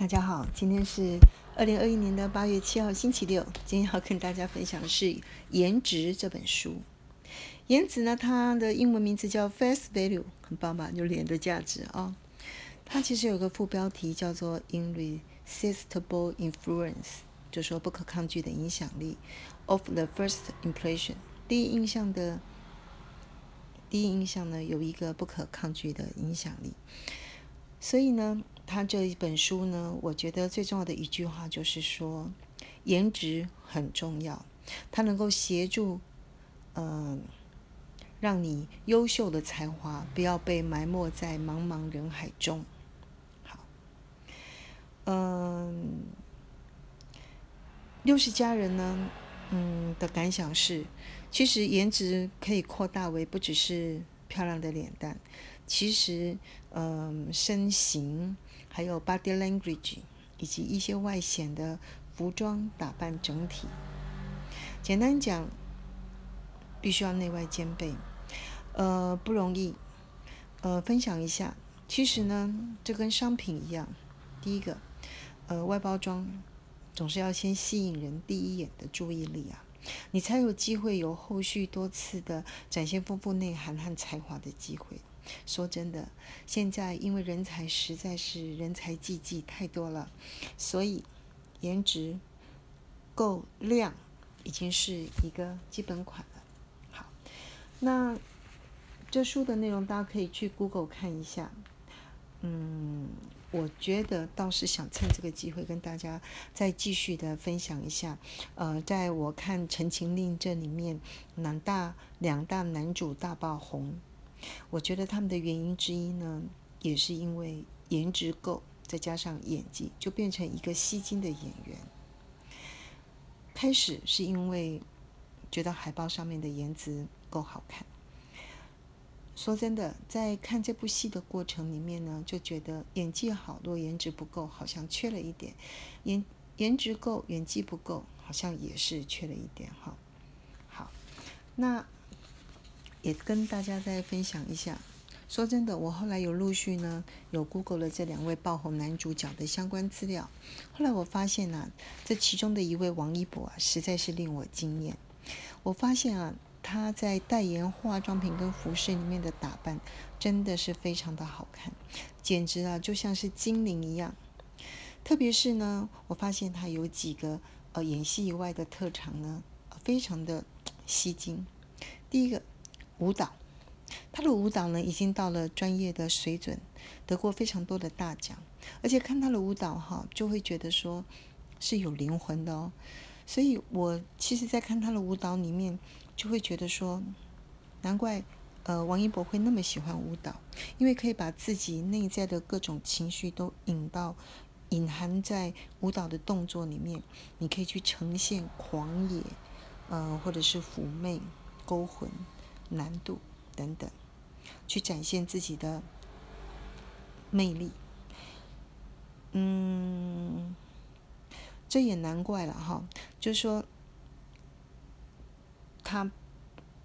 大家好，今天是二零二一年的八月七号，星期六。今天要跟大家分享的是《颜值》这本书。颜值呢，它的英文名字叫 Face Value，很棒吧？就脸的价值啊。它其实有个副标题叫做 Irresistible Influence，就说不可抗拒的影响力。Of the first impression，第一印象的，第一印象呢，有一个不可抗拒的影响力。所以呢。他这一本书呢，我觉得最重要的一句话就是说，颜值很重要，它能够协助，嗯，让你优秀的才华不要被埋没在茫茫人海中。好，嗯，六十家人呢，嗯的感想是，其实颜值可以扩大为不只是漂亮的脸蛋，其实，嗯，身形。还有 body language，以及一些外显的服装打扮整体。简单讲，必须要内外兼备，呃，不容易。呃，分享一下，其实呢，这跟商品一样，第一个，呃，外包装总是要先吸引人第一眼的注意力啊，你才有机会有后续多次的展现丰富内涵和才华的机会。说真的，现在因为人才实在是人才济济太多了，所以颜值够亮已经是一个基本款了。好，那这书的内容大家可以去 Google 看一下。嗯，我觉得倒是想趁这个机会跟大家再继续的分享一下。呃，在我看《陈情令》这里面，两大两大男主大爆红。我觉得他们的原因之一呢，也是因为颜值够，再加上演技，就变成一个吸睛的演员。开始是因为觉得海报上面的颜值够好看。说真的，在看这部戏的过程里面呢，就觉得演技好，若颜值不够，好像缺了一点；颜颜值够，演技不够，好像也是缺了一点。哈，好，那。也跟大家再分享一下。说真的，我后来有陆续呢，有 Google 了这两位爆红男主角的相关资料。后来我发现呢，这其中的一位王一博啊，实在是令我惊艳。我发现啊，他在代言化妆品跟服饰里面的打扮，真的是非常的好看，简直啊就像是精灵一样。特别是呢，我发现他有几个呃演戏以外的特长呢，非常的吸睛。第一个。舞蹈，他的舞蹈呢已经到了专业的水准，得过非常多的大奖，而且看他的舞蹈哈，就会觉得说是有灵魂的哦。所以我其实，在看他的舞蹈里面，就会觉得说，难怪呃王一博会那么喜欢舞蹈，因为可以把自己内在的各种情绪都引到隐含在舞蹈的动作里面，你可以去呈现狂野，呃或者是妩媚勾魂。难度等等，去展现自己的魅力。嗯，这也难怪了哈，就是说他。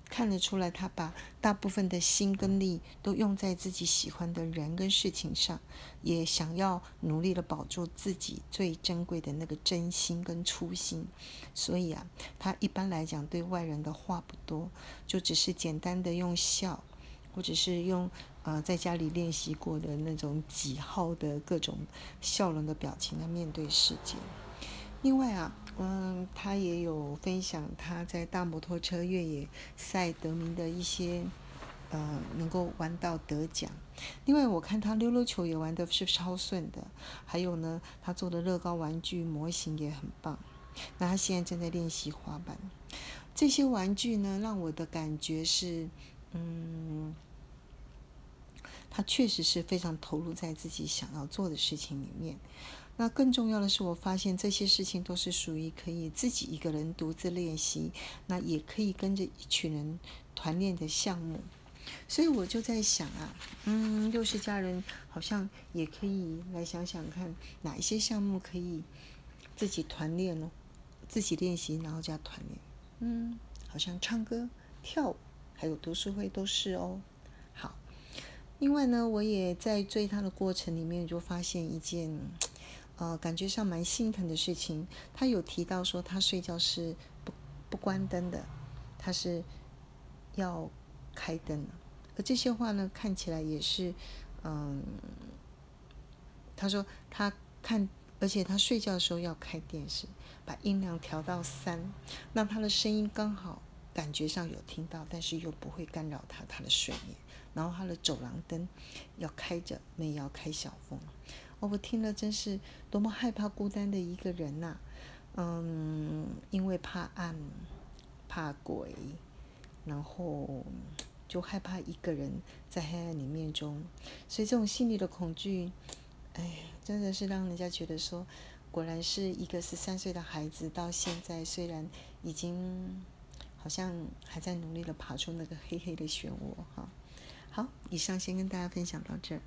看得出来，他把大部分的心跟力都用在自己喜欢的人跟事情上，也想要努力的保住自己最珍贵的那个真心跟初心。所以啊，他一般来讲对外人的话不多，就只是简单的用笑，或者是用呃在家里练习过的那种几号的各种笑容的表情来面对世界。另外啊。嗯，他也有分享他在大摩托车越野赛得名的一些，呃，能够玩到得奖。另外，我看他溜溜球也玩的是超顺的。还有呢，他做的乐高玩具模型也很棒。那他现在正在练习滑板。这些玩具呢，让我的感觉是，嗯，他确实是非常投入在自己想要做的事情里面。那更重要的是，我发现这些事情都是属于可以自己一个人独自练习，那也可以跟着一群人团练的项目。所以我就在想啊，嗯，六十家人好像也可以来想想看，哪一些项目可以自己团练呢？自己练习，然后加团练。嗯，好像唱歌、跳舞，还有读书会都是哦。好，另外呢，我也在追他的过程里面就发现一件。呃，感觉上蛮心疼的事情。他有提到说，他睡觉是不不关灯的，他是要开灯。而这些话呢，看起来也是，嗯，他说他看，而且他睡觉的时候要开电视，把音量调到三，让他的声音刚好感觉上有听到，但是又不会干扰他他的睡眠。然后他的走廊灯要开着，没要开小风。哦，我听了真是多么害怕孤单的一个人呐！嗯，因为怕暗，怕鬼，然后就害怕一个人在黑暗里面中，所以这种心理的恐惧，哎，真的是让人家觉得说，果然是一个十三岁的孩子，到现在虽然已经好像还在努力的爬出那个黑黑的漩涡哈。好，以上先跟大家分享到这儿。